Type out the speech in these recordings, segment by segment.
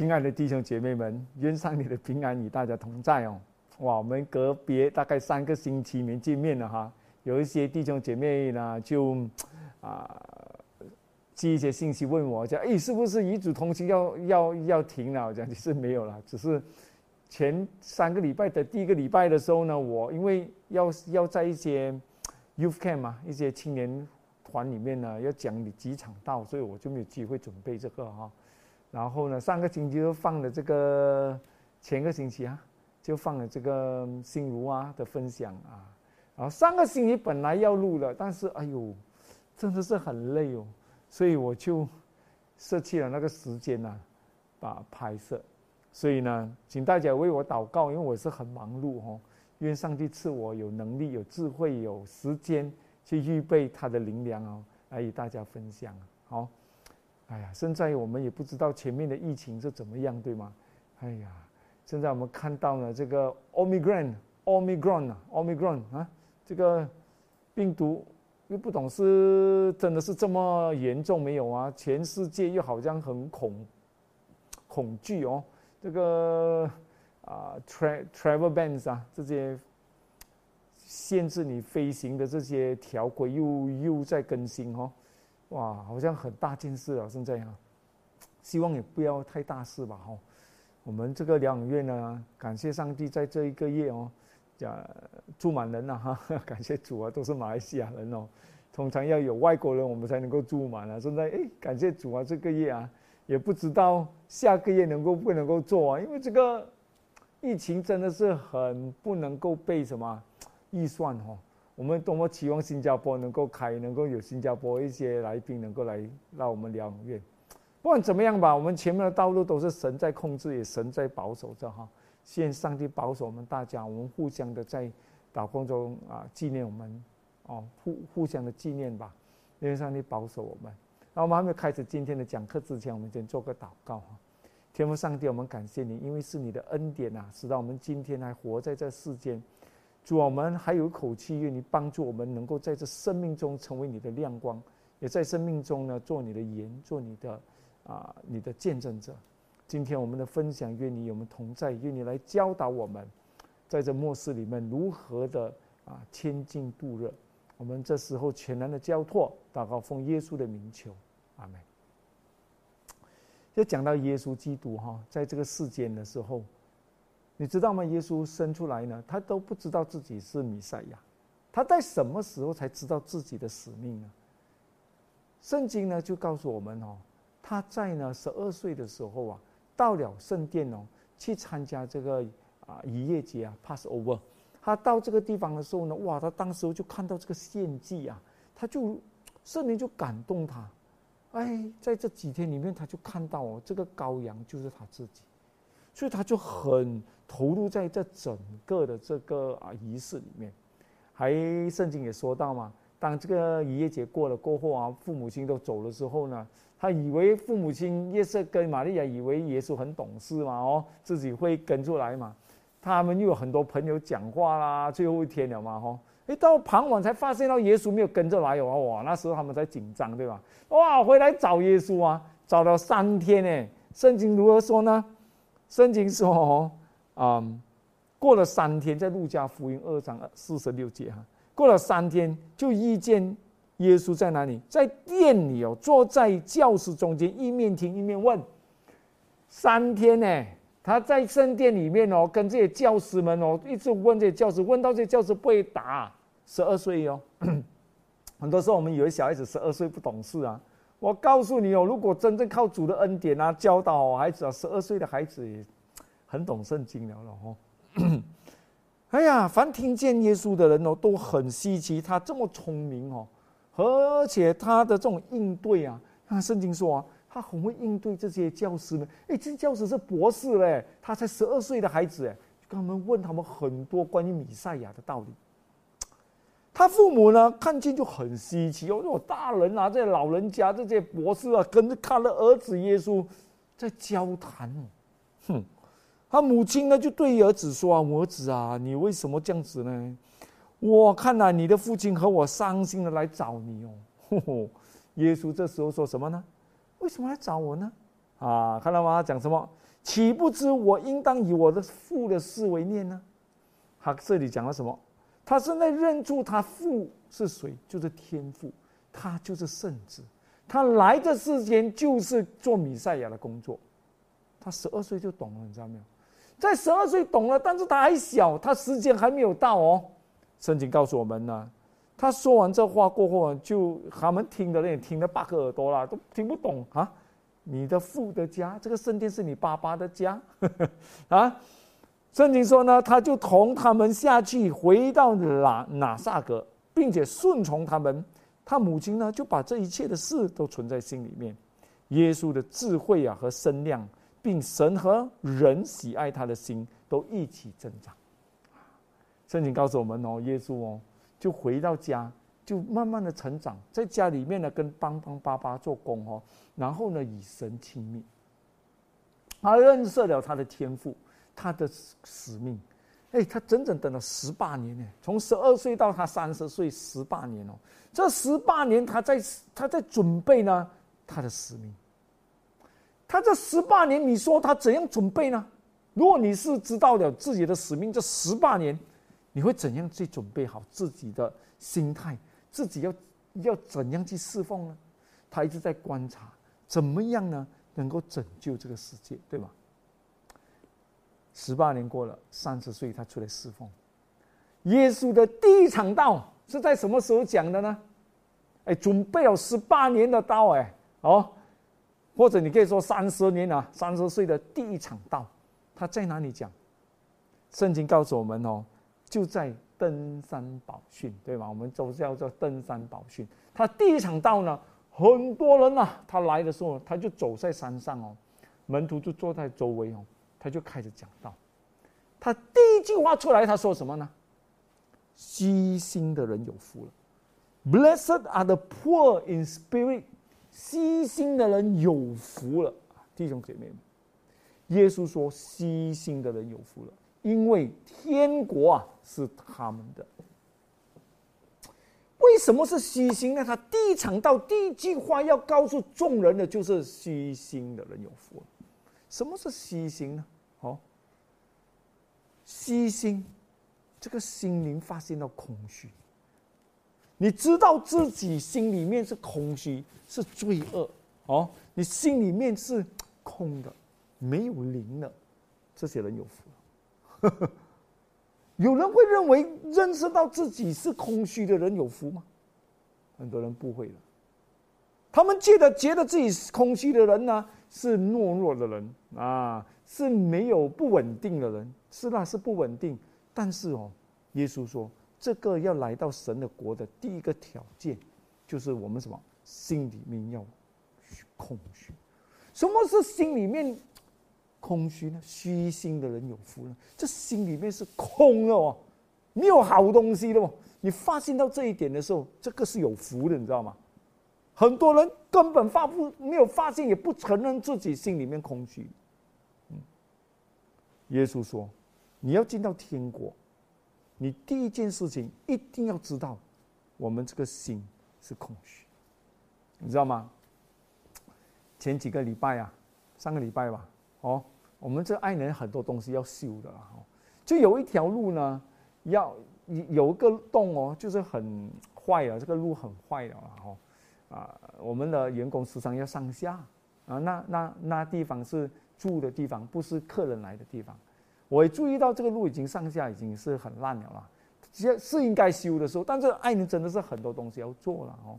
亲爱的弟兄姐妹们，愿上帝的平安与大家同在哦。哇，我们隔别大概三个星期没见面了哈。有一些弟兄姐妹呢，就啊寄一些信息问我，讲哎，是不是遗嘱通行要要要停了？我讲其实没有了，只是前三个礼拜的第一个礼拜的时候呢，我因为要要在一些 youth camp 嘛，一些青年团里面呢，要讲几场道，所以我就没有机会准备这个哈。然后呢，上个星期就放了这个，前个星期啊，就放了这个心如啊的分享啊。然后上个星期本来要录了，但是哎呦，真的是很累哦，所以我就舍弃了那个时间呐，把拍摄。所以呢，请大家为我祷告，因为我是很忙碌哦。愿上帝赐我有能力、有智慧、有时间去预备他的灵粮哦，来与大家分享。好。哎呀，现在我们也不知道前面的疫情是怎么样，对吗？哎呀，现在我们看到了这个 Omicron，Omicron 啊，Omicron 啊，这个病毒又不懂是真的是这么严重没有啊？全世界又好像很恐恐惧哦，这个啊，tra travel bans 啊，这些限制你飞行的这些条规又又在更新哦。哇，好像很大件事啊！现在啊，希望也不要太大事吧，哈。我们这个疗养院呢，感谢上帝，在这一个月哦，讲住满人了哈，感谢主啊，都是马来西亚人哦。通常要有外国人，我们才能够住满啊。现在哎，感谢主啊，这个月啊，也不知道下个月能够不能够做啊，因为这个疫情真的是很不能够被什么预算哈。我们多么期望新加坡能够开，能够有新加坡一些来宾能够来让我们疗养院。不管怎么样吧，我们前面的道路都是神在控制，也神在保守着哈。愿上帝保守我们大家，我们互相的在祷告中啊纪念我们，哦互互相的纪念吧。愿上帝保守我们。那我们还没有开始今天的讲课之前，我们先做个祷告哈。天父上帝，我们感谢你，因为是你的恩典呐，使到我们今天还活在这世间。主，我们还有一口气，愿你帮助我们，能够在这生命中成为你的亮光，也在生命中呢做你的盐，做你的啊你的见证者。今天我们的分享，愿你与我们同在，愿你来教导我们，在这末世里面如何的啊千金度日。我们这时候全然的交托，祷告奉耶稣的名求，阿门。就讲到耶稣基督哈，在这个世间的时候。你知道吗？耶稣生出来呢，他都不知道自己是弥赛亚，他在什么时候才知道自己的使命呢？圣经呢就告诉我们哦，他在呢十二岁的时候啊，到了圣殿哦，去参加这个啊逾越节啊，Passover。他到这个地方的时候呢，哇，他当时就看到这个献祭啊，他就圣灵就感动他，哎，在这几天里面，他就看到哦，这个羔羊就是他自己。所以他就很投入在这整个的这个啊仪式里面，还圣经也说到嘛，当这个逾越节过了过后啊，父母亲都走了之后呢，他以为父母亲约瑟跟玛利亚以为耶稣很懂事嘛，哦，自己会跟出来嘛，他们又有很多朋友讲话啦，最后一天了嘛，哈，一到傍晚才发现到耶稣没有跟着来哦，哇，那时候他们才紧张对吧？哇，回来找耶稣啊，找了三天呢，圣经如何说呢？圣经说：“啊，过了三天，在路加福音二章四十六节哈，过了三天就遇见耶稣在哪里？在店里哦，坐在教室中间，一面听一面问。三天呢，他在圣殿里面哦，跟这些教师们哦，一直问这些教师，问到这些教师不会答。十二岁哦，很多时候我们以为小孩子十二岁不懂事啊。”我告诉你哦，如果真正靠主的恩典啊，教导孩子啊，十二岁的孩子也很懂圣经了了哦。哎呀，凡听见耶稣的人哦，都很稀奇，他这么聪明哦，而且他的这种应对啊，那，圣经说啊，他很会应对这些教师们。哎，这些教师是博士嘞，他才十二岁的孩子哎，跟他们问他们很多关于米赛亚的道理。他父母呢，看见就很稀奇哦，这种大人啊，这些老人家，这些博士啊，跟着看了儿子耶稣在交谈哦，哼，他母亲呢就对儿子说：“啊，我儿子啊，你为什么这样子呢？我看来你的父亲和我伤心的来找你哦。”耶稣这时候说什么呢？为什么来找我呢？啊，看到吗？讲什么？岂不知我应当以我的父的事为念呢？他这里讲了什么？他正在认出他父是谁，就是天父，他就是圣子，他来的时间就是做弥赛亚的工作。他十二岁就懂了，你知道没有？在十二岁懂了，但是他还小，他时间还没有到哦。圣经告诉我们呢，他说完这话过后，就他们听的人听了八个耳朵了，都听不懂啊。你的父的家，这个圣殿是你爸爸的家 啊。圣经说呢，他就同他们下去，回到拿拿撒格，并且顺从他们。他母亲呢，就把这一切的事都存在心里面。耶稣的智慧啊和身量，并神和人喜爱他的心，都一起增长。圣经告诉我们哦，耶稣哦，就回到家，就慢慢的成长，在家里面呢，跟帮帮爸爸做工哦，然后呢，与神亲密。他认识了他的天赋。他的使命，哎，他整整等了十八年呢，从十二岁到他三十岁，十八年哦。这十八年，他在他在准备呢，他的使命。他这十八年，你说他怎样准备呢？如果你是知道了自己的使命，这十八年，你会怎样去准备好自己的心态？自己要要怎样去侍奉呢？他一直在观察，怎么样呢？能够拯救这个世界，对吧？十八年过了，三十岁他出来侍奉。耶稣的第一场道是在什么时候讲的呢？哎，准备了十八年的道，哎，哦，或者你可以说三十年啊，三十岁的第一场道，他在哪里讲？圣经告诉我们哦，就在登山宝训，对吧？我们都叫做登山宝训。他第一场道呢，很多人呐，他来的时候，他就走在山上哦，门徒就坐在周围哦。他就开始讲道，他第一句话出来，他说什么呢？虚心的人有福了，Blessed are the poor in spirit，虚心的人有福了，弟兄姐妹们，耶稣说虚心的人有福了，因为天国啊是他们的。为什么是虚心呢？他第一场道第一句话要告诉众人的就是虚心的人有福了。什么是虚心呢？哦，虚心，这个心灵发现到空虚。你知道自己心里面是空虚，是罪恶哦，你心里面是空的，没有灵的，这些人有福。有人会认为认识到自己是空虚的人有福吗？很多人不会的，他们觉得觉得自己是空虚的人呢。是懦弱的人啊，是没有不稳定的人，是那是不稳定。但是哦，耶稣说，这个要来到神的国的第一个条件，就是我们什么心里面要空虚。什么是心里面空虚呢？虚心的人有福了，这心里面是空的哦，没有好东西的哦。你发现到这一点的时候，这个是有福的，你知道吗？很多人根本发不没有发现，也不承认自己心里面空虚。嗯，耶稣说：“你要进到天国，你第一件事情一定要知道，我们这个心是空虚，你知道吗？前几个礼拜啊，上个礼拜吧，哦，我们这爱人很多东西要修的哦，就有一条路呢，要有一个洞哦，就是很坏了，这个路很坏了哦。”啊，我们的员工时常要上下，啊，那那那地方是住的地方，不是客人来的地方。我也注意到这个路已经上下已经是很烂了啦，实是应该修的时候。但是艾宁真的是很多东西要做了哦，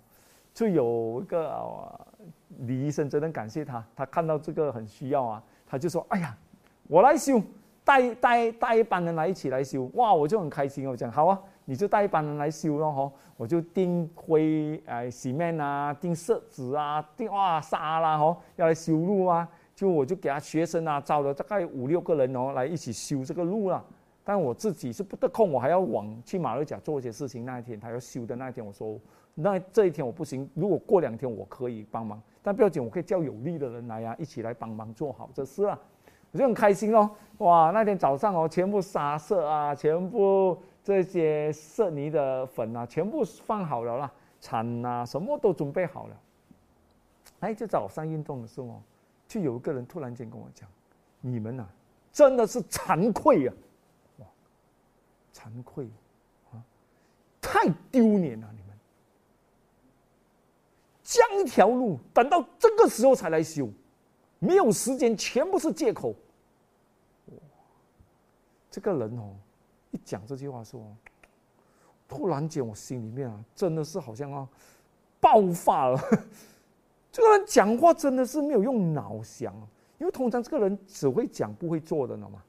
就有一个李医生真的感谢他，他看到这个很需要啊，他就说：“哎呀，我来修，带带带一班人来一起来修，哇，我就很开心哦，讲好啊。”你就带一帮人来修咯，吼！我就订灰、哎、洗面啊，订色纸啊，订哇沙啦，吼，要来修路啊。就我就给他学生啊，招了大概五六个人哦，来一起修这个路了。但我自己是不得空，我还要往去马六甲做一些事情。那一天他要修的那一天，我说那这一天我不行。如果过两天我可以帮忙，但不要紧，我可以叫有力的人来呀，一起来帮忙做好这事啊。我就很开心哦，哇！那天早上哦，全部沙色啊，全部。这些色泥的粉啊，全部放好了啦，铲啊，什么都准备好了。哎，就早上运动的时候，就有一个人突然间跟我讲：“你们呐，真的是惭愧啊！哇，惭愧啊，太丢脸了！你们将一条路等到这个时候才来修，没有时间，全部是借口。”这个人哦，一讲这句话说，突然间我心里面啊，真的是好像啊，爆发了。这个人讲话真的是没有用脑想，因为通常这个人只会讲不会做的，知道吗？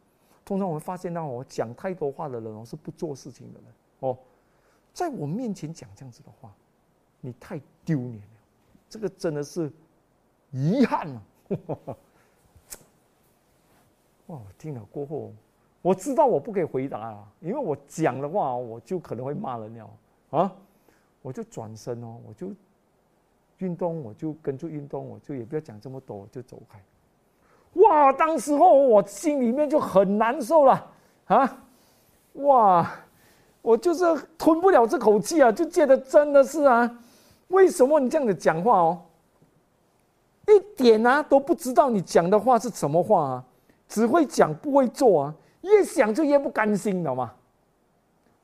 通常我们发现到我，讲太多话的人哦，是不做事情的人哦，在我面前讲这样子的话，你太丢脸了，这个真的是遗憾啊！哇，听了过后。我知道我不可以回答啊，因为我讲的话，我就可能会骂人了啊！我就转身哦，我就运动，我就跟着运动，我就也不要讲这么多，我就走开。哇！当时候我心里面就很难受了啊！哇！我就是吞不了这口气啊，就觉得真的是啊，为什么你这样子讲话哦？一点啊都不知道你讲的话是什么话啊，只会讲不会做啊！越想就越不甘心，知道吗？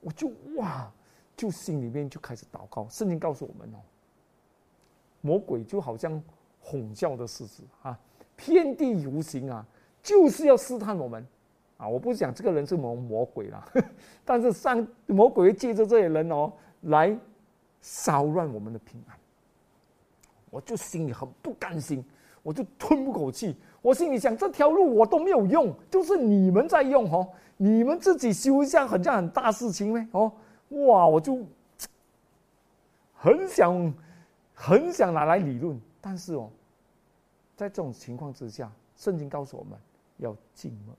我就哇，就心里面就开始祷告。圣经告诉我们哦，魔鬼就好像哄叫的狮子啊，遍地游行啊，就是要试探我们啊。我不讲这个人是魔魔鬼啦，但是上魔鬼会借着这些人哦来骚乱我们的平安。我就心里很不甘心，我就吞不口气。我心里想，这条路我都没有用，就是你们在用哦。你们自己修一下，很像很大事情呢哦。哇，我就很想很想拿来理论，但是哦，在这种情况之下，圣经告诉我们要静默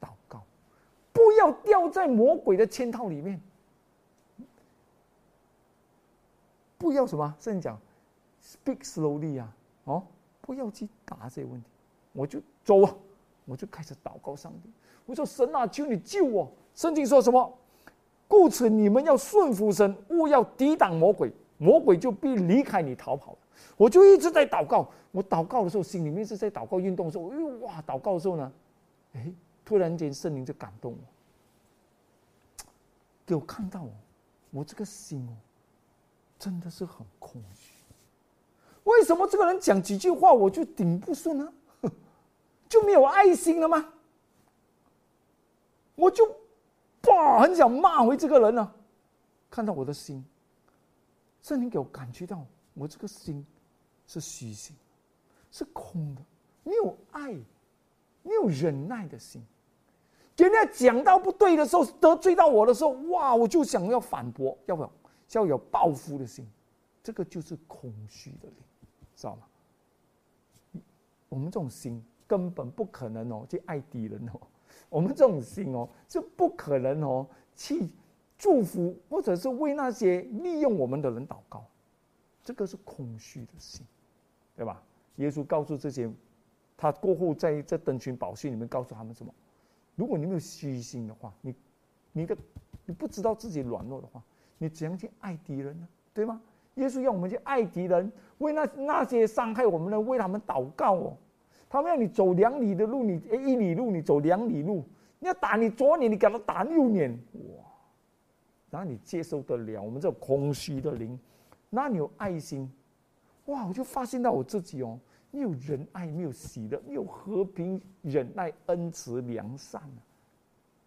祷告，不要掉在魔鬼的圈套里面，不要什么？圣经讲，speak slowly 啊，哦，不要去答这些问题。我就走啊，我就开始祷告上帝。我说：“神啊，求你救我！”圣经说什么？故此你们要顺服神，勿要抵挡魔鬼，魔鬼就必离开你逃跑。我就一直在祷告。我祷告的时候，心里面是在祷告运动的时候。哎呦哇！祷告的时候呢，哎，突然间圣灵就感动我，给我看到哦，我这个心哦，真的是很空虚。为什么这个人讲几句话我就顶不顺呢？就没有爱心了吗？我就，哇，很想骂回这个人呢。看到我的心，圣灵给我感觉到，我这个心是虚心，是空的，没有爱，没有忍耐的心。人家讲到不对的时候，得罪到我的时候，哇，我就想要反驳，要不要？要有报复的心，这个就是空虚的灵，知道吗？我们这种心。根本不可能哦，去爱敌人哦。我们这种心哦，是不可能哦，去祝福或者是为那些利用我们的人祷告。这个是空虚的心，对吧？耶稣告诉这些，他过后在这登群宝训里面告诉他们什么？如果你没有虚心的话，你你的你不知道自己软弱的话，你怎样去爱敌人呢？对吗？耶稣要我们去爱敌人，为那那些伤害我们的，为他们祷告哦。他们要你走两里的路，你一里路你走两里路，你要打你左脸，你给他打右脸，哇！然后你接受得了我们这种空虚的灵，那你有爱心，哇！我就发现到我自己哦，没有仁爱，没有喜乐，没有和平、忍耐、恩慈、良善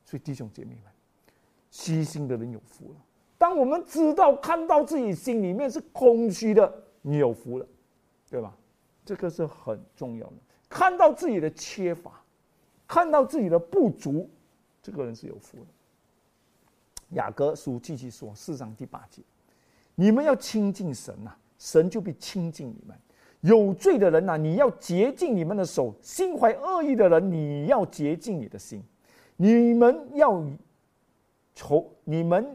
所以弟兄姐妹们，虚心的人有福了。当我们知道看到自己心里面是空虚的，你有福了，对吧？这个是很重要的。看到自己的缺乏，看到自己的不足，这个人是有福的。雅各书继续说四章第八节：“你们要亲近神呐，神就必亲近你们。有罪的人呐，你要洁净你们的手；心怀恶意的人，你要洁净你的心。你们要愁，你们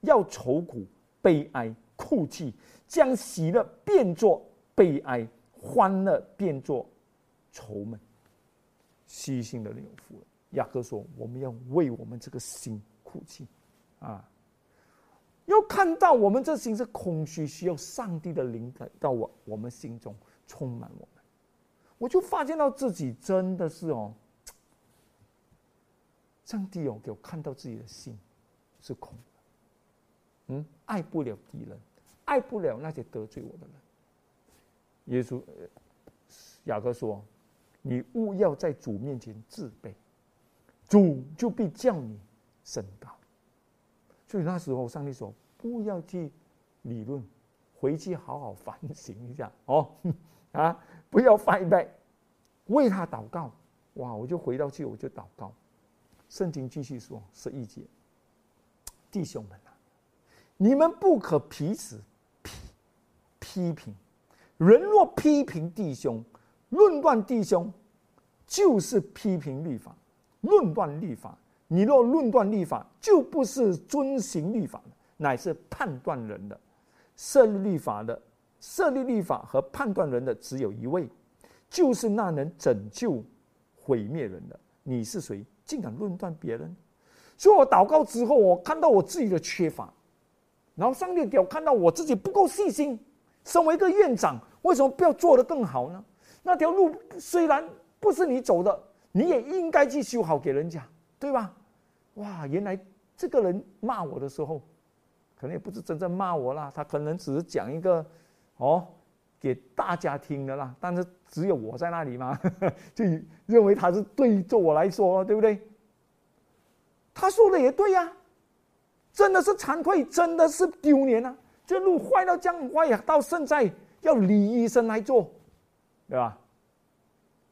要愁苦、悲哀、哭泣，将喜乐变作悲哀，欢乐变作。”愁闷、虚心的人有福了。雅各说：“我们要为我们这个心哭泣，啊，要看到我们这心是空虚，需要上帝的灵来到我我们心中充满我们。我就发现到自己真的是哦，上帝哦，给我看到自己的心是空的，嗯，爱不了敌人，爱不了那些得罪我的人。耶稣雅各说：“你勿要在主面前自卑，主就必叫你升高。”所以那时候，上帝说：“不要去理论，回去好好反省一下哦，啊，不要翻背，为他祷告。”哇！我就回到去，我就祷告。圣经继续说十一节：“弟兄们啊，你们不可彼此批批评。人若批评弟兄，论断弟兄，就是批评律法，论断律法。你若论断律法，就不是遵行律法，乃是判断人的。设立律法的，设立律法和判断人的只有一位，就是那能拯救毁灭人的。你是谁？竟敢论断别人？所以我祷告之后，我看到我自己的缺乏，然后上帝给我看到我自己不够细心。身为一个院长，为什么不要做得更好呢？那条路虽然不是你走的，你也应该去修好给人家，对吧？哇，原来这个人骂我的时候，可能也不是真正骂我啦，他可能只是讲一个哦给大家听的啦。但是只有我在那里嘛，就认为他是对着我来说，对不对？他说的也对呀，真的是惭愧，真的是丢脸啊！这路坏到这样坏呀，到现在要李医生来做，对吧？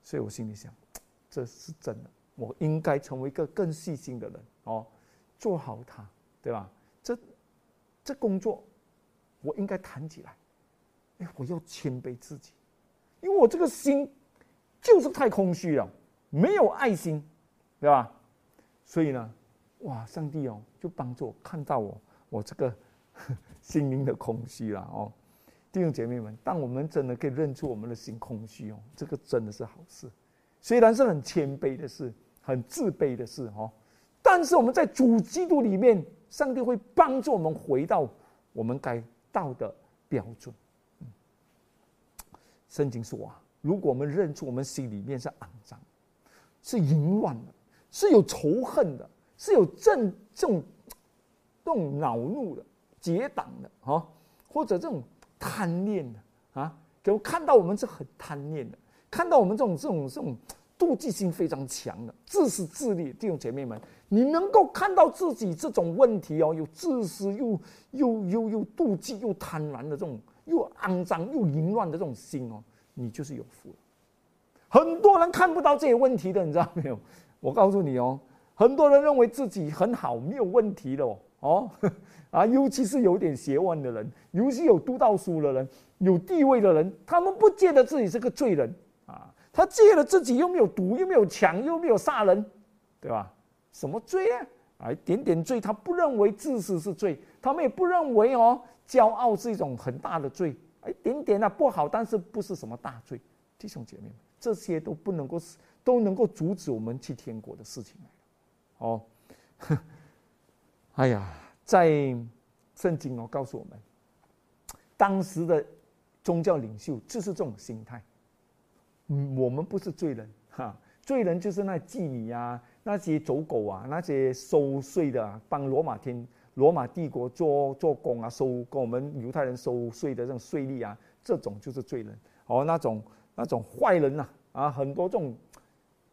所以我心里想，这是真的，我应该成为一个更细心的人哦，做好它，对吧？这这工作，我应该谈起来。哎，我要谦卑自己，因为我这个心就是太空虚了，没有爱心，对吧？所以呢，哇，上帝哦，就帮助我看到我，我这个。心灵的空虚了哦，弟兄姐妹们，当我们真的可以认出我们的心空虚哦，这个真的是好事。虽然是很谦卑的事，很自卑的事哦，但是我们在主基督里面，上帝会帮助我们回到我们该到的标准。圣经说啊，如果我们认出我们心里面是肮脏、是淫乱的、是有仇恨的、是有正这种这种恼怒的。结党的哈，或者这种贪恋的啊，给我看到我们是很贪恋的，看到我们这种这种这种妒忌心非常强的，自私自利弟兄姐妹们，你能够看到自己这种问题哦，有自私又又又又妒忌又贪婪的这种又肮脏又淫乱的这种心哦，你就是有福了。很多人看不到这些问题的，你知道没有？我告诉你哦，很多人认为自己很好，没有问题的哦哦。啊，尤其是有点学问的人，尤其有读到书的人，有地位的人，他们不觉得自己是个罪人啊。他觉得自己又没有毒，又没有抢，又没有杀人，对吧？什么罪啊？啊，一点点罪，他不认为自私是罪，他们也不认为哦，骄傲是一种很大的罪。一点点啊不好，但是不是什么大罪。弟兄姐妹们，这些都不能够，都能够阻止我们去天国的事情来哦，哎呀。在圣经哦，告诉我们，当时的宗教领袖就是这种心态。嗯，我们不是罪人哈，罪人就是那妓女啊，那些走狗啊，那些收税的，帮罗马天、罗马帝国做做工啊，收跟我们犹太人收税的这种税利啊，这种就是罪人。哦，那种那种坏人呐，啊，很多这种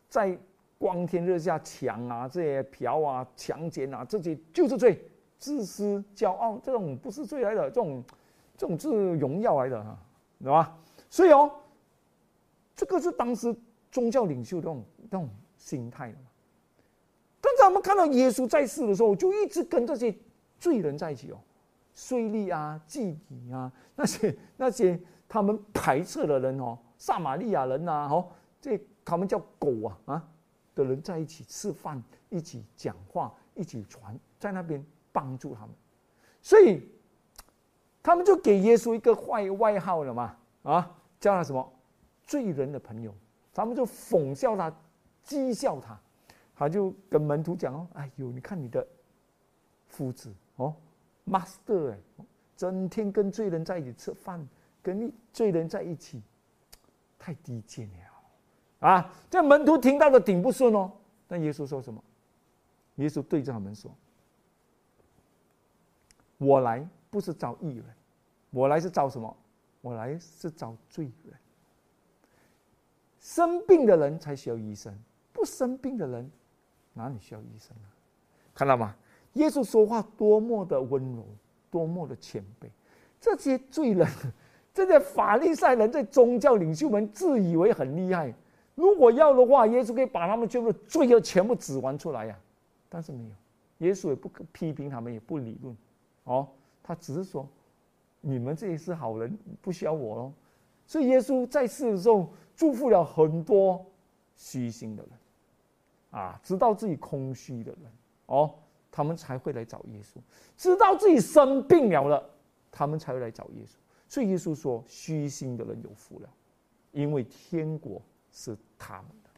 在光天热下抢啊，这些嫖啊、强奸啊，这些就是罪。自私、骄傲，这种不是罪来的，这种，这种是荣耀来的哈，对吧？所以哦，这个是当时宗教领袖这种这种心态的嘛。刚才我们看到耶稣在世的时候，就一直跟这些罪人在一起哦，税吏啊、妓女啊，那些那些他们排斥的人哦，撒玛利亚人呐，哦，这他们叫狗啊啊的人在一起吃饭，一起讲话，一起传，在那边。帮助他们，所以他们就给耶稣一个坏外号了嘛？啊，叫他什么罪人的朋友？他们就讽笑他，讥笑他。他就跟门徒讲哦：“哎呦，你看你的夫子哦，master 哎，整天跟罪人在一起吃饭，跟你罪人在一起，太低贱了啊，这门徒听到的顶不顺哦。但耶稣说什么？耶稣对着他们说：“我来不是找义人，我来是找什么？我来是找罪人。生病的人才需要医生，不生病的人哪里需要医生啊？看到吗？耶稣说话多么的温柔，多么的谦卑。这些罪人，这些法利赛人，在宗教领袖们自以为很厉害。如果要的话，耶稣可以把他们全部罪恶全部指完出来呀。”但是没有，耶稣也不批评他们，也不理论，哦，他只是说，你们这些是好人，不需要我喽。所以耶稣在世的时候祝福了很多虚心的人，啊，知道自己空虚的人，哦，他们才会来找耶稣；知道自己生病了了，他们才会来找耶稣。所以耶稣说，虚心的人有福了，因为天国是他们的。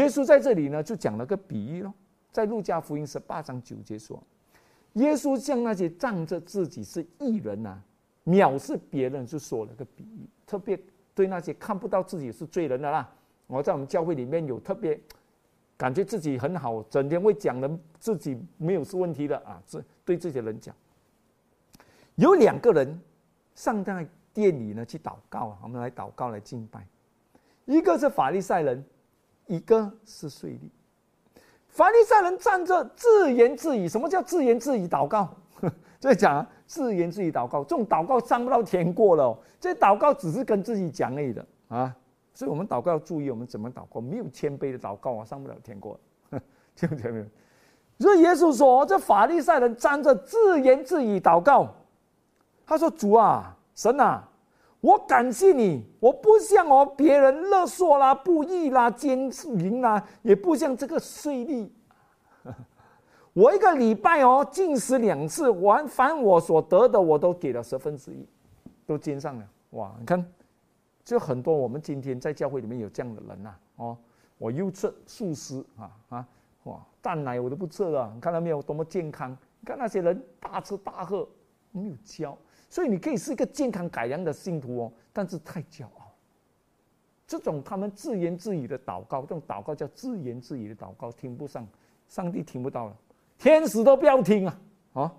耶稣在这里呢，就讲了个比喻喽，在路加福音十八章九节说，耶稣向那些仗着自己是异人呐，藐视别人，就说了个比喻，特别对那些看不到自己是罪人的啦。我在我们教会里面有特别感觉自己很好，整天会讲人自己没有是问题的啊，这对这些人讲。有两个人上在店里呢去祷告，我们来祷告来敬拜，一个是法利赛人。一个是税吏，法利赛人站着自言自语。什么叫自言自语祷告？在讲自言自语祷告，这种祷告上不到天过了。这祷告只是跟自己讲而已的啊。所以我们祷告要注意，我们怎么祷告？没有谦卑的祷告啊，上不了天过。听不听没有？所以耶稣说，这法利赛人站着自言自语祷告。他说：“主啊，神啊。”我感谢你，我不像哦别人勒索啦、不义啦、奸淫啦，也不像这个税吏。我一个礼拜哦进食两次，完凡我所得的，我都给了十分之一，都捐上了。哇，你看，就很多我们今天在教会里面有这样的人呐。哦，我又吃素食啊啊，哇，蛋奶我都不吃了。你看到没有，多么健康？你看那些人大吃大喝，没有教。所以你可以是一个健康改良的信徒哦，但是太骄傲。这种他们自言自语的祷告，这种祷告叫自言自语的祷告，听不上，上帝听不到了，天使都不要听啊！啊，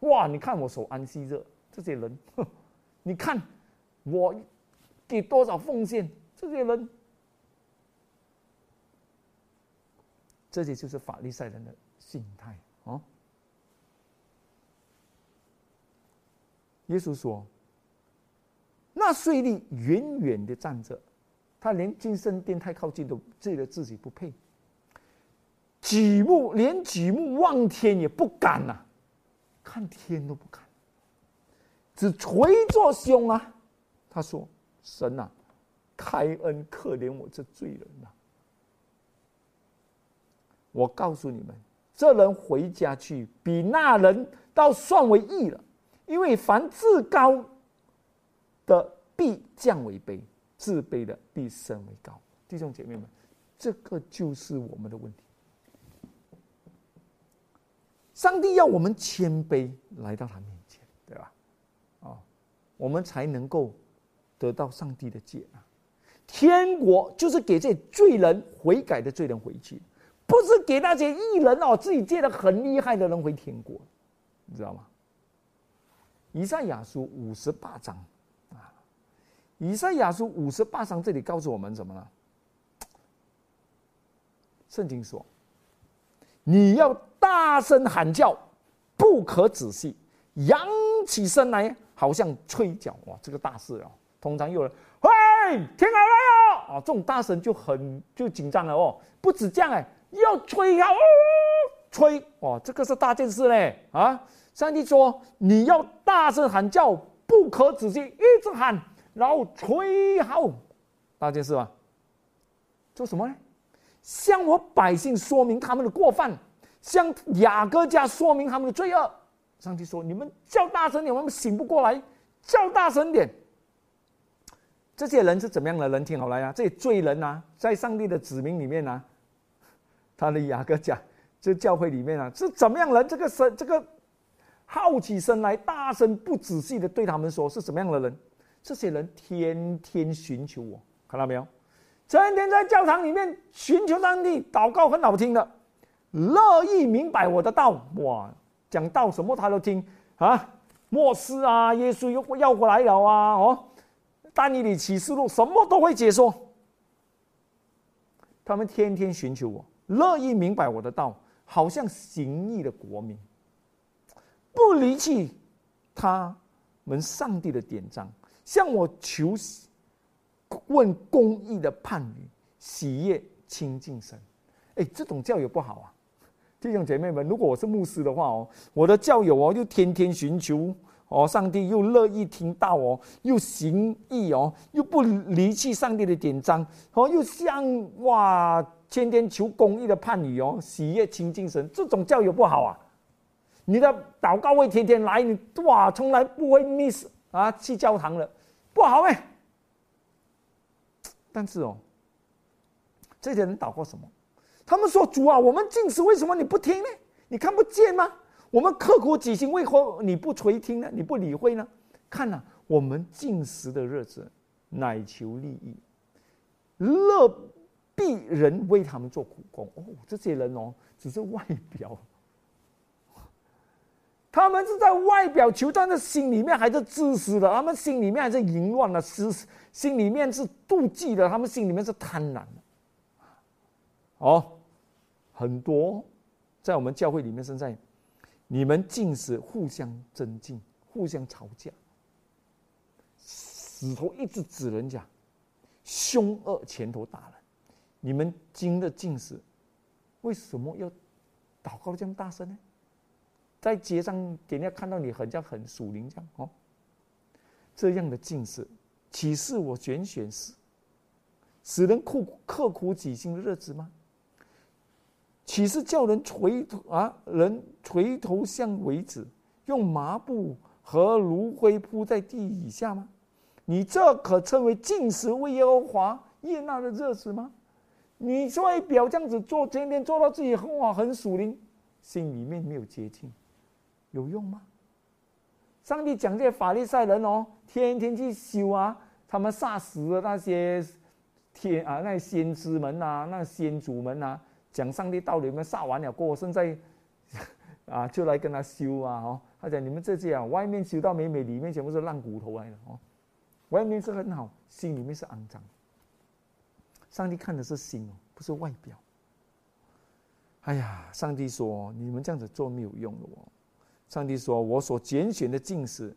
哇！你看我手安息着，这些人，你看我给多少奉献，这些人，这些就是法利赛人的心态啊。耶稣说：“那税吏远远的站着，他连进圣殿太靠近都觉得自己不配，举目连举目望天也不敢呐，看天都不敢，只捶着胸啊。他说：‘神啊，开恩可怜我这罪人呐！’我告诉你们，这人回家去，比那人倒算为义了。”因为凡自高的必降为卑，自卑的必升为高。弟兄姐妹们，这个就是我们的问题。上帝要我们谦卑来到他面前，对吧？啊，我们才能够得到上帝的接纳。天国就是给这罪人悔改的罪人回去，不是给那些异人哦，自己借的很厉害的人回天国，你知道吗？以赛亚书五十八章，啊，以赛亚书五十八章这里告诉我们什么呢？圣经说：“你要大声喊叫，不可仔细，扬起声来，好像吹角。”哇，这个大事哦！通常有人，喂，听好了啊，这种大声就很就紧张了哦。不止这样哎，要吹啊，吹哇，这个是大件事嘞啊！上帝说：“你要大声喊叫，不可止息，一直喊，然后吹号，大件事吧？做什么呢？向我百姓说明他们的过犯，向雅各家说明他们的罪恶。”上帝说：“你们叫大声点，我们醒不过来，叫大声点。”这些人是怎么样的人？听好了呀，这些罪人呐，在上帝的子民里面呢，他的雅各家，这教会里面啊，是怎么样人？这个神，这个。好起身来，大声不仔细的对他们说：“是什么样的人？这些人天天寻求我，看到没有？成天在教堂里面寻求上帝，祷告很好听的，乐意明白我的道。哇，讲道什么他都听啊，莫斯啊，耶稣又要过来了啊，哦，但以理启示录什么都会解说。他们天天寻求我，乐意明白我的道，好像行义的国民，不离弃他们上帝的典章，向我求问公义的判语，喜悦亲近神。哎，这种教友不好啊，弟兄姐妹们，如果我是牧师的话哦，我的教友哦，又天天寻求。哦，上帝又乐意听到哦，又行义哦，又不离弃上帝的典章哦，又像哇，天天求公义的判语哦，喜悦亲近神，这种教育不好啊！你的祷告会天天来，你哇，从来不会 miss 啊，去教堂了，不好哎。但是哦，这些人祷告什么？他们说主啊，我们进食为什么你不听呢？你看不见吗？我们刻苦己心，为何你不垂听呢？你不理会呢？看呐，我们进食的日子，乃求利益，乐必人为他们做苦工。哦，这些人哦，只是外表，他们是在外表求，但是心里面还是自私的。他们心里面还是淫乱的，私心里面是妒忌的，他们心里面是贪婪的。哦，很多在我们教会里面，现在。你们尽是互相争竞，互相吵架，死头一直指人家，凶恶前头打人。你们经的尽是，为什么要祷告这样大声呢？在街上给人家看到你很像很属灵这样哦，这样的尽是，岂是我拣选使使人苦刻苦己心的日子吗？岂是叫人垂头啊？人垂头向为止，用麻布和炉灰铺在地以下吗？你这可称为进食为耶和华耶纳的热子吗？你外表这样子做，天天做到自己很好很属灵，心里面没有洁净，有用吗？上帝讲这些法利赛人哦，天天去修啊，他们杀死了那些天啊，那些先知们呐，那先祖们呐。讲上帝道理，们杀完了过，现在 啊，就来跟他修啊！哦，他讲你们这些啊，外面修到美美，里面全部是烂骨头来的哦。外面是很好，心里面是肮脏。上帝看的是心哦，不是外表。哎呀，上帝说你们这样子做没有用的哦。上帝说我所拣选的进士，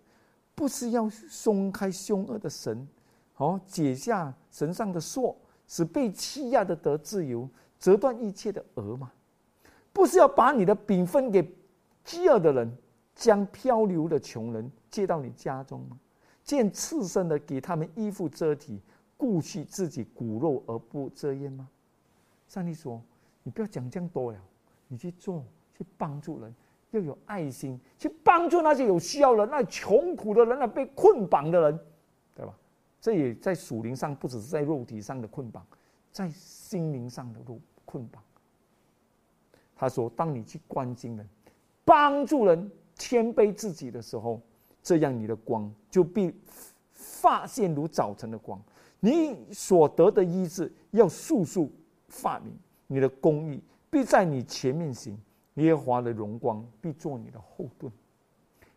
不是要松开凶恶的神，哦，解下神上的锁，使被欺压的得自由。折断一切的额吗？不是要把你的饼分给饥饿的人，将漂流的穷人接到你家中吗？见赤身的给他们衣服遮体，顾惜自己骨肉而不遮掩吗？上帝说：“你不要讲这样多了，你去做，去帮助人，要有爱心，去帮助那些有需要的、那穷苦的人、那被捆绑的人，对吧？这也在属灵上，不只是在肉体上的捆绑，在心灵上的路。”捆绑。他说：“当你去关心人、帮助人、谦卑自己的时候，这样你的光就必发现如早晨的光。你所得的医治要速速发明，你的公义必在你前面行。耶和华的荣光必做你的后盾。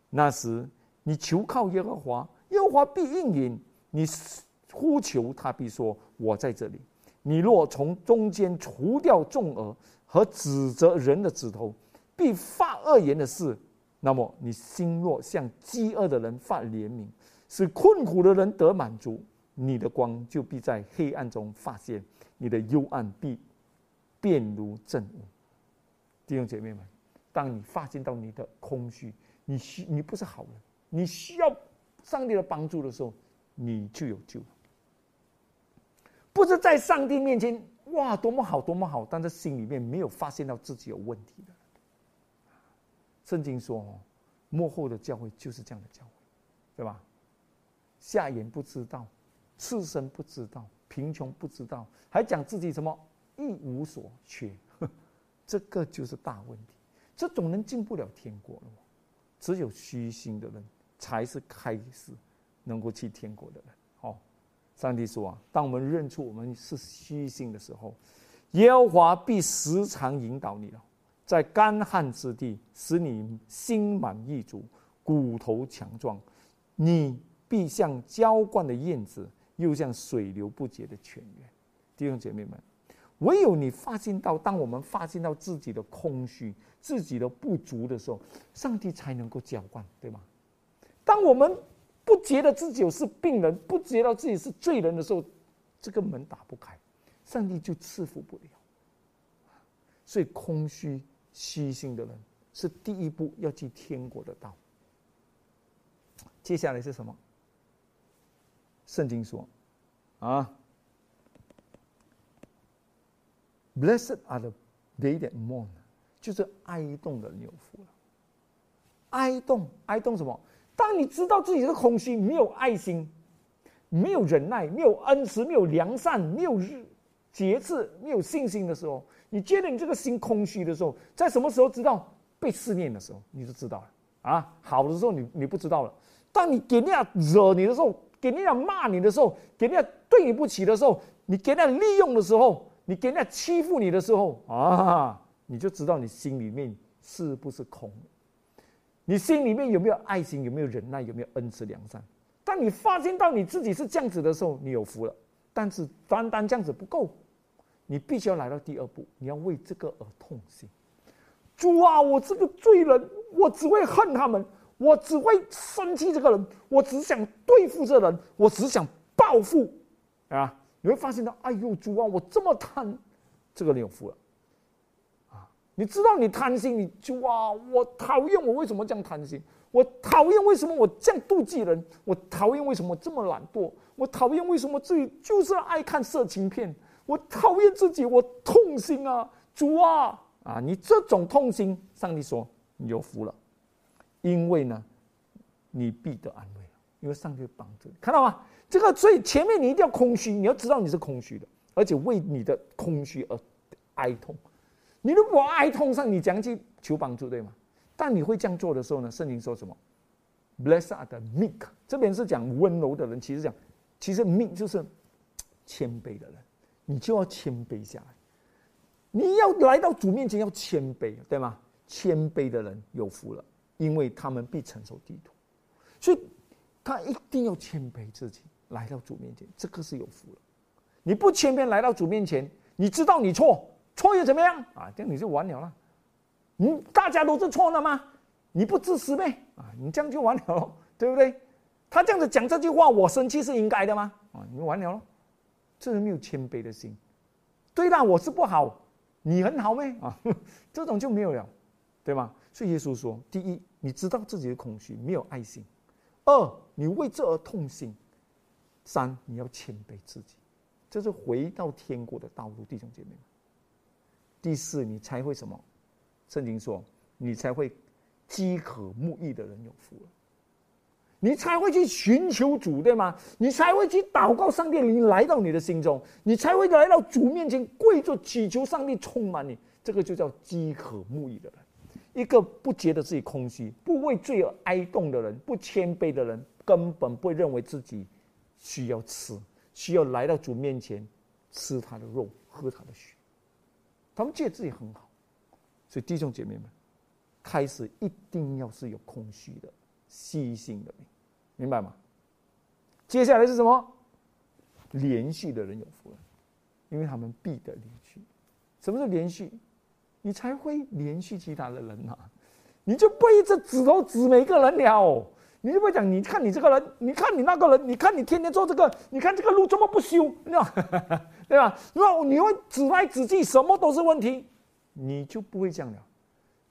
那时你求靠耶和华，耶和华必应允。你呼求他，必说：我在这里。”你若从中间除掉众恶和指责人的指头，必发恶言的事，那么你心若向饥饿的人发怜悯，使困苦的人得满足，你的光就必在黑暗中发现，你的幽暗必变如正午。弟兄姐妹们，当你发现到你的空虚，你需你不是好人，你需要上帝的帮助的时候，你就有救。不是在上帝面前哇，多么好，多么好，但是心里面没有发现到自己有问题的。圣经说，幕后的教会就是这样的教会，对吧？下眼不知道，赤身不知道，贫穷不知道，还讲自己什么一无所缺，这个就是大问题。这种人进不了天国了。只有虚心的人才是开始能够去天国的人。哦上帝说啊，当我们认出我们是虚心的时候，耶和华必时常引导你了，在干旱之地使你心满意足，骨头强壮，你必像浇灌的燕子，又像水流不竭的泉源。弟兄姐妹们，唯有你发现到，当我们发现到自己的空虚、自己的不足的时候，上帝才能够浇灌，对吗？当我们不觉得自己是病人，不觉得自己是罪人的时候，这个门打不开，上帝就赐福不了。所以，空虚、虚心的人是第一步要进天国的道。接下来是什么？圣经说：“啊。” Blessed are the they that mourn，就是哀动的人有福了。哀动，哀动什么？当你知道自己是空虚，没有爱心，没有忍耐，没有恩慈，没有良善，没有节制，没有信心的时候，你觉得你这个心空虚的时候，在什么时候知道被试炼的时候，你就知道了啊。好的时候你你不知道了，当你给人家惹你的时候，给人家骂你的时候，给人家对你不起的时候，你给人家利用的时候。你给人家欺负你的时候啊，你就知道你心里面是不是空你心里面有没有爱心？有没有忍耐？有没有恩慈良善？当你发现到你自己是这样子的时候，你有福了。但是单单这样子不够，你必须要来到第二步，你要为这个而痛心。主啊，我这个罪人，我只会恨他们，我只会生气这个人，我只想对付这人，我只想报复啊。你会发现到，哎呦，主啊，我这么贪，这个人有福了，啊！你知道你贪心，你主啊，我讨厌我为什么这样贪心？我讨厌为什么我这样妒忌人？我讨厌为什么这么懒惰？我讨厌为什么自己就是爱看色情片？我讨厌自己，我痛心啊！主啊，啊，你这种痛心，上帝说你有福了，因为呢，你必得安慰了，因为上帝帮助你，看到吗？这个，所以前面你一定要空虚，你要知道你是空虚的，而且为你的空虚而哀痛。你如果哀痛上，你讲去求帮助，对吗？但你会这样做的时候呢？圣经说什么？Blessed are the meek，这边是讲温柔的人，其实讲，其实 meek 就是谦卑的人，你就要谦卑下来。你要来到主面前要谦卑，对吗？谦卑的人有福了，因为他们必承受地图。所以他一定要谦卑自己。来到主面前，这个是有福了。你不谦卑来到主面前，你知道你错，错又怎么样啊？这样你就完了了。你大家都是错的吗？你不自私呗？啊，你这样就完了，对不对？他这样子讲这句话，我生气是应该的吗？啊，你完了了，这人没有谦卑的心。对啦，我是不好，你很好咩？啊，这种就没有了，对吗？所以耶稣说：第一，你知道自己的空虚，没有爱心；二，你为这而痛心。三，你要谦卑自己，这是回到天国的道路，弟兄姐妹们。第四，你才会什么？圣经说，你才会饥渴慕义的人有福了，你才会去寻求主，对吗？你才会去祷告上帝灵来到你的心中，你才会来到主面前跪着祈求上帝充满你。这个就叫饥渴慕义的人。一个不觉得自己空虚、不为罪而哀动的人，不谦卑的人，根本不认为自己。需要吃，需要来到主面前吃他的肉，喝他的血。他们觉得自己很好，所以弟兄姐妹们，开始一定要是有空虚的、细心的明白吗？接下来是什么？连续的人有福了，因为他们必得连续。什么是连续？你才会连续其他的人呐，你就不一直指头指每个人了。你就会讲，你看你这个人，你看你那个人，你看你天天做这个，你看这个路这么不修，对吧？对吧？那你会指来指去，什么都是问题，你就不会这样了。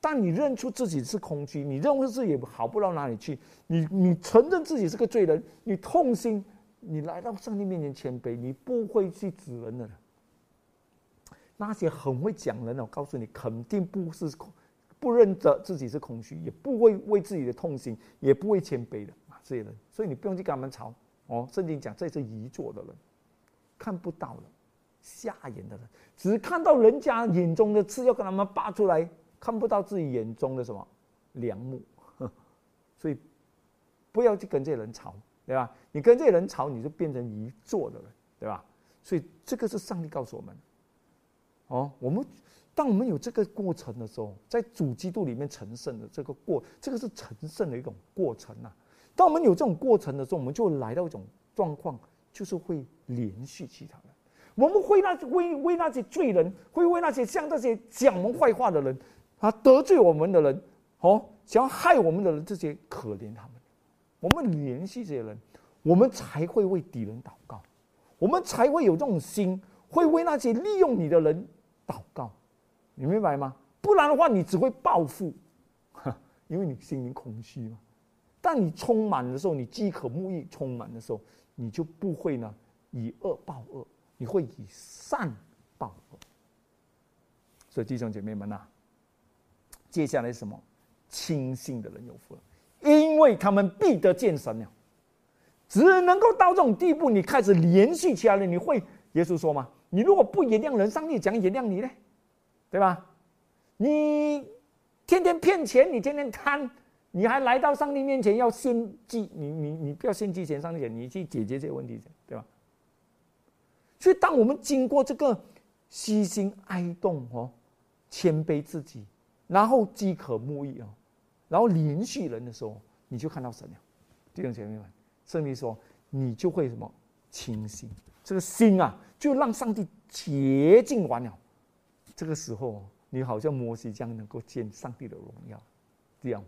但你认出自己是空虚，你认为自己好不到哪里去，你你承认自己是个罪人，你痛心，你来到上帝面前谦卑，你不会去指人的。那些很会讲人的，我告诉你，肯定不是空。不认得自己是空虚，也不会为自己的痛心，也不会谦卑的啊！这些人，所以你不用去跟他们吵哦。圣经讲，这是愚拙的人，看不到了，瞎眼的人，只看到人家眼中的刺，要跟他们拔出来，看不到自己眼中的什么良木。所以不要去跟这些人吵，对吧？你跟这些人吵，你就变成一座的人，对吧？所以这个是上帝告诉我们，哦，我们当我们有这个过程的时候，在主基督里面成圣的这个过，这个是成圣的一种过程呐。当我们有这种过程的时候，我们就来到一种状况，就是会连续其他人。我们会那为为那些罪人，会为那些像那些讲我们坏话的人，啊，得罪我们的人，哦，想要害我们的人，这些可怜他们。我们联系这些人，我们才会为敌人祷告。我们才会有这种心，会为那些利用你的人祷告，你明白吗？不然的话，你只会报复，因为你心灵空虚嘛。但你充满的时候，你饥渴慕义充满的时候，你就不会呢以恶报恶，你会以善报恶。所以弟兄姐妹们呐，接下来什么？轻信的人有福了，因为他们必得见神了。只能够到这种地步，你开始连续起来了。你会耶稣说吗？你如果不原谅人，上帝讲原谅你呢？对吧？你天天骗钱，你天天贪，你还来到上帝面前要献祭，你你你不要献祭钱，上帝讲你去解决这个问题，对吧？所以，当我们经过这个悉心哀动哦，谦卑自己，然后饥渴慕义哦，然后连续人的时候，你就看到神了，弟兄姐妹们。圣经说：“你就会什么清醒，这个心啊，就让上帝洁净完了。这个时候，你好像摩西将，能够见上帝的荣耀，这样。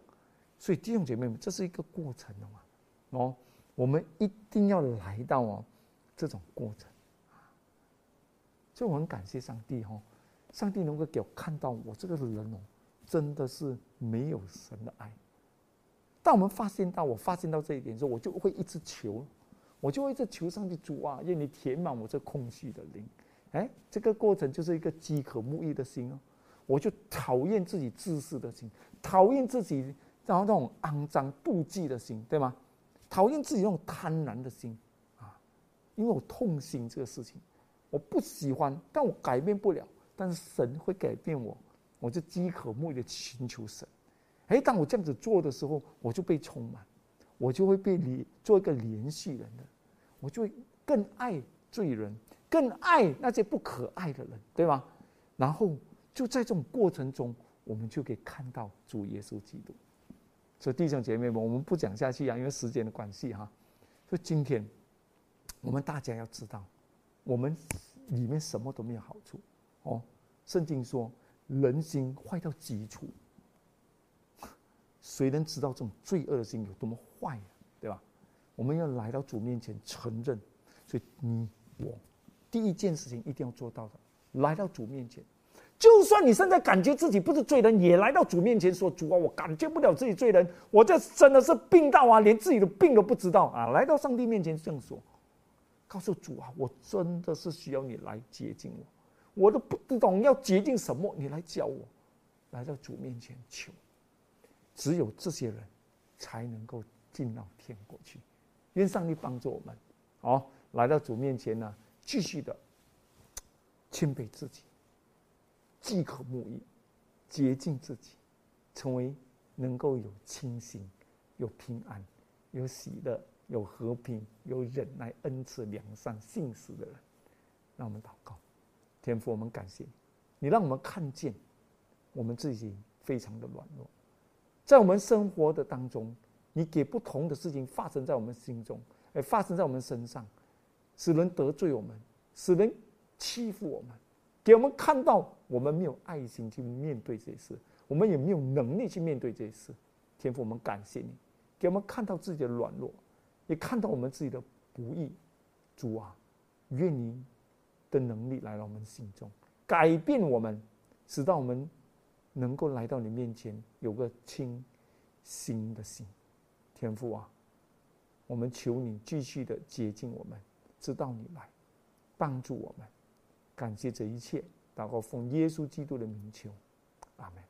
所以弟兄姐妹们，这是一个过程的嘛。哦，我们一定要来到哦这种过程。所以我很感谢上帝哦，上帝能够给我看到我这个人哦，真的是没有神的爱。”当我们发现到，我发现到这一点的时候，我就会一直求，我就会一直求上帝主啊，愿你填满我这空虚的灵。哎，这个过程就是一个饥渴慕义的心哦。我就讨厌自己自私的心，讨厌自己然后那种肮脏妒忌的心，对吗？讨厌自己那种贪婪的心啊，因为我痛心这个事情，我不喜欢，但我改变不了。但是神会改变我，我就饥渴慕义的寻求神。哎，当我这样子做的时候，我就被充满，我就会被连做一个连续人的，我就会更爱罪人，更爱那些不可爱的人，对吗？然后就在这种过程中，我们就可以看到主耶稣基督。所以弟兄姐妹们，我们不讲下去啊，因为时间的关系哈。所以今天我们大家要知道，我们里面什么都没有好处哦。圣经说，人心坏到极处。谁能知道这种罪恶的心有多么坏呀？对吧？我们要来到主面前承认，所以你我第一件事情一定要做到的，来到主面前。就算你现在感觉自己不是罪人，也来到主面前说：“主啊，我感觉不了自己罪人，我这真的是病到啊，连自己的病都不知道啊！”来到上帝面前这样说，告诉主啊，我真的是需要你来接近我，我都不懂要接近什么，你来教我。来到主面前求。只有这些人，才能够进到天国去。愿上帝帮助我们，好来到主面前呢，继续的谦卑自己，饥渴沐浴，洁净自己，成为能够有清醒、有平安、有喜乐、有和平、有忍耐、恩慈、良善、信实的人。让我们祷告，天父，我们感谢你，你让我们看见我们自己非常的软弱。在我们生活的当中，你给不同的事情发生在我们心中，哎，发生在我们身上，使人得罪我们，使人欺负我们，给我们看到我们没有爱心去面对这些事，我们也没有能力去面对这些事。天父，我们感谢你，给我们看到自己的软弱，也看到我们自己的不易。主啊，愿你的能力来到我们心中，改变我们，使到我们。能够来到你面前，有个清新的心，天父啊，我们求你继续的接近我们，知道你来帮助我们。感谢这一切，祷告奉耶稣基督的名求，阿门。